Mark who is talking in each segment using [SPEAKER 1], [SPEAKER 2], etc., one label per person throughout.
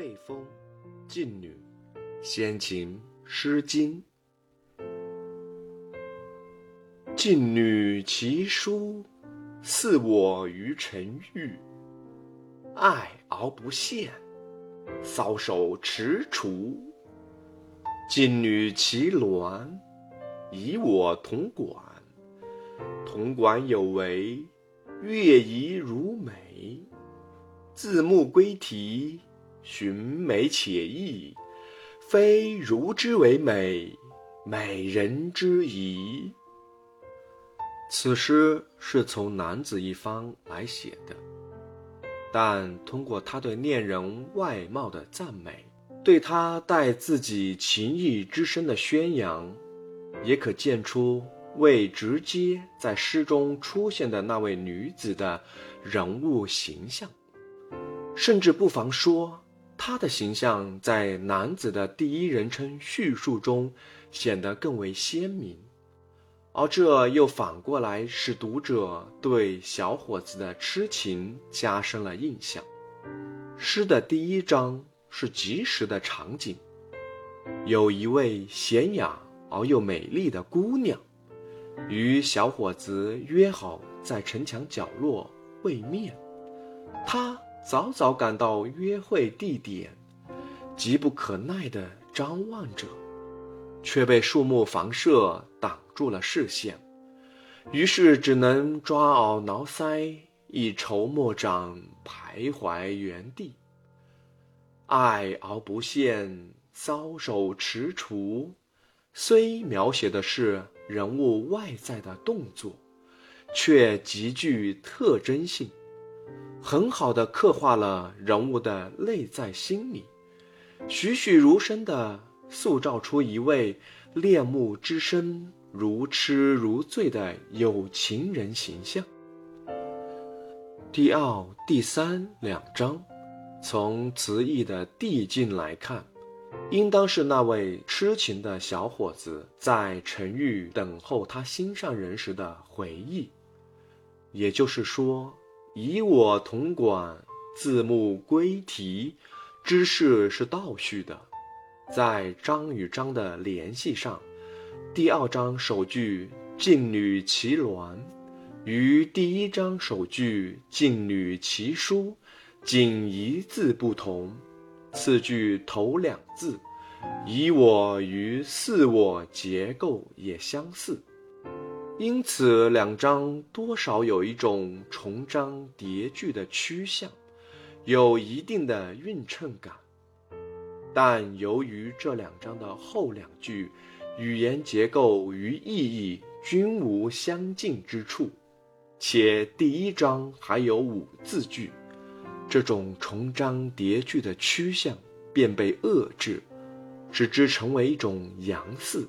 [SPEAKER 1] 背风，晋女，先秦《诗经》。晋女其姝，似我于沉郁。爱而不羡，搔首踟蹰。晋女其鸾，以我同管。同管有为，乐仪如美。字幕归题，寻美且异。非如之为美，美人之矣。此诗是从男子一方来写的，但通过他对恋人外貌的赞美，对他待自己情谊之深的宣扬，也可见出未直接在诗中出现的那位女子的人物形象。甚至不妨说，他的形象在男子的第一人称叙述中显得更为鲜明，而这又反过来使读者对小伙子的痴情加深了印象。诗的第一章是即时的场景，有一位娴雅而又美丽的姑娘，与小伙子约好在城墙角落会面，他。早早赶到约会地点，急不可耐地张望着，却被树木房舍挡住了视线，于是只能抓耳挠腮，一筹莫展，徘徊原地。爱而不羡，搔首踟蹰，虽描写的是人物外在的动作，却极具特征性。很好的刻画了人物的内在心理，栩栩如生的塑造出一位恋慕之深、如痴如醉的有情人形象。第二、第三两章，从词意的递进来看，应当是那位痴情的小伙子在沉郁等候他心上人时的回忆，也就是说。以我同管，字幕归题，知识是倒叙的，在章与章的联系上，第二章首句“静女其鸾”与第一章首句“静女其姝”仅一字不同，次句头两字“以我”与“似我”结构也相似。因此，两章多少有一种重章叠句的趋向，有一定的匀称感。但由于这两章的后两句语言结构与意义均无相近之处，且第一章还有五字句，这种重章叠句的趋向便被遏制，使之成为一种阳似。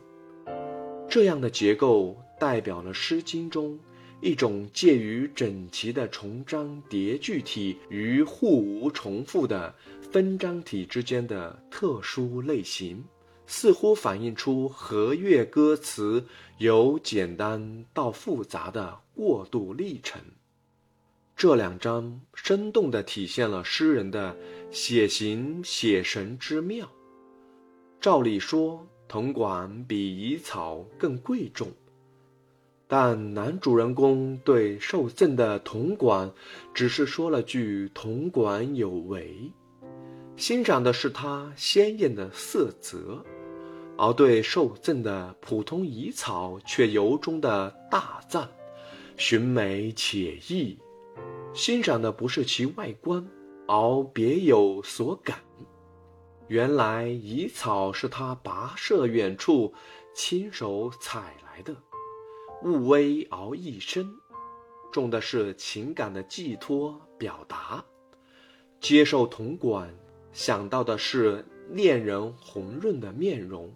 [SPEAKER 1] 这样的结构。代表了《诗经》中一种介于整齐的重章叠句体与互无重复的分章体之间的特殊类型，似乎反映出和乐歌词由简单到复杂的过渡历程。这两章生动地体现了诗人的写形写神之妙。照理说，铜管比乙草更贵重。但男主人公对受赠的铜管，只是说了句“铜管有为”，欣赏的是它鲜艳的色泽；而对受赠的普通乙草，却由衷的大赞，寻美且异，欣赏的不是其外观，而别有所感。原来乙草是他跋涉远处，亲手采来的。物微而意深，重的是情感的寄托表达；接受铜管，想到的是恋人红润的面容，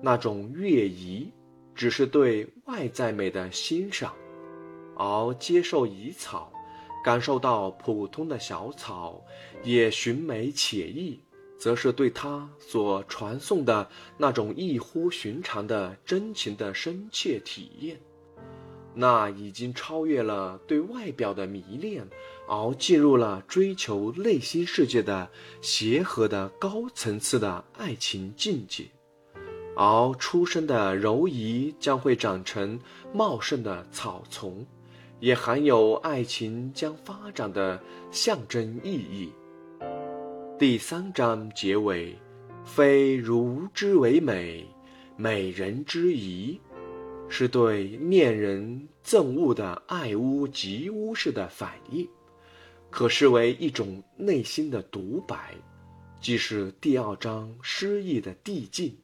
[SPEAKER 1] 那种悦怡，只是对外在美的欣赏；而接受乙草，感受到普通的小草也寻美且意，则是对他所传送的那种异乎寻常的真情的深切体验。那已经超越了对外表的迷恋，而进入了追求内心世界的协和的高层次的爱情境界。而出生的柔仪将会长成茂盛的草丛，也含有爱情将发展的象征意义。第三章结尾，非如之为美，美人之仪。是对恋人憎恶的爱屋及乌式的反应，可视为一种内心的独白，既是第二章诗意的递进，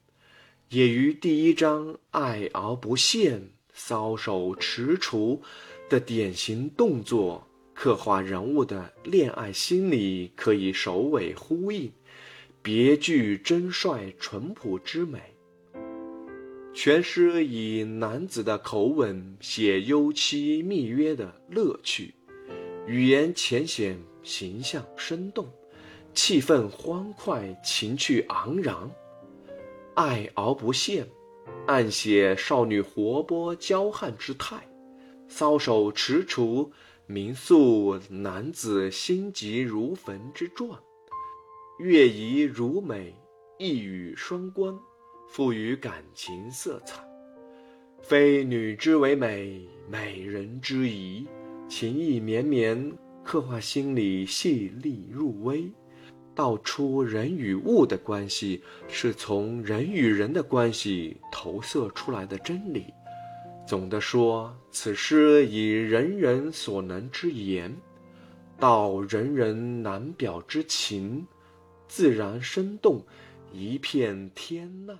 [SPEAKER 1] 也与第一章爱而不现、搔首踟蹰的典型动作刻画人物的恋爱心理可以首尾呼应，别具真率淳朴之美。全诗以男子的口吻写幽妻密约的乐趣，语言浅显，形象生动，气氛欢快，情趣昂然。爱而不现，暗写少女活泼娇悍之态，搔首踟蹰，明诉男子心急如焚之状。月移如美，一语双关。赋予感情色彩，非女之为美，美人之仪，情意绵绵，刻画心理细腻入微，道出人与物的关系是从人与人的关系投射出来的真理。总的说，此诗以人人所能之言，道人人难表之情，自然生动，一片天籁。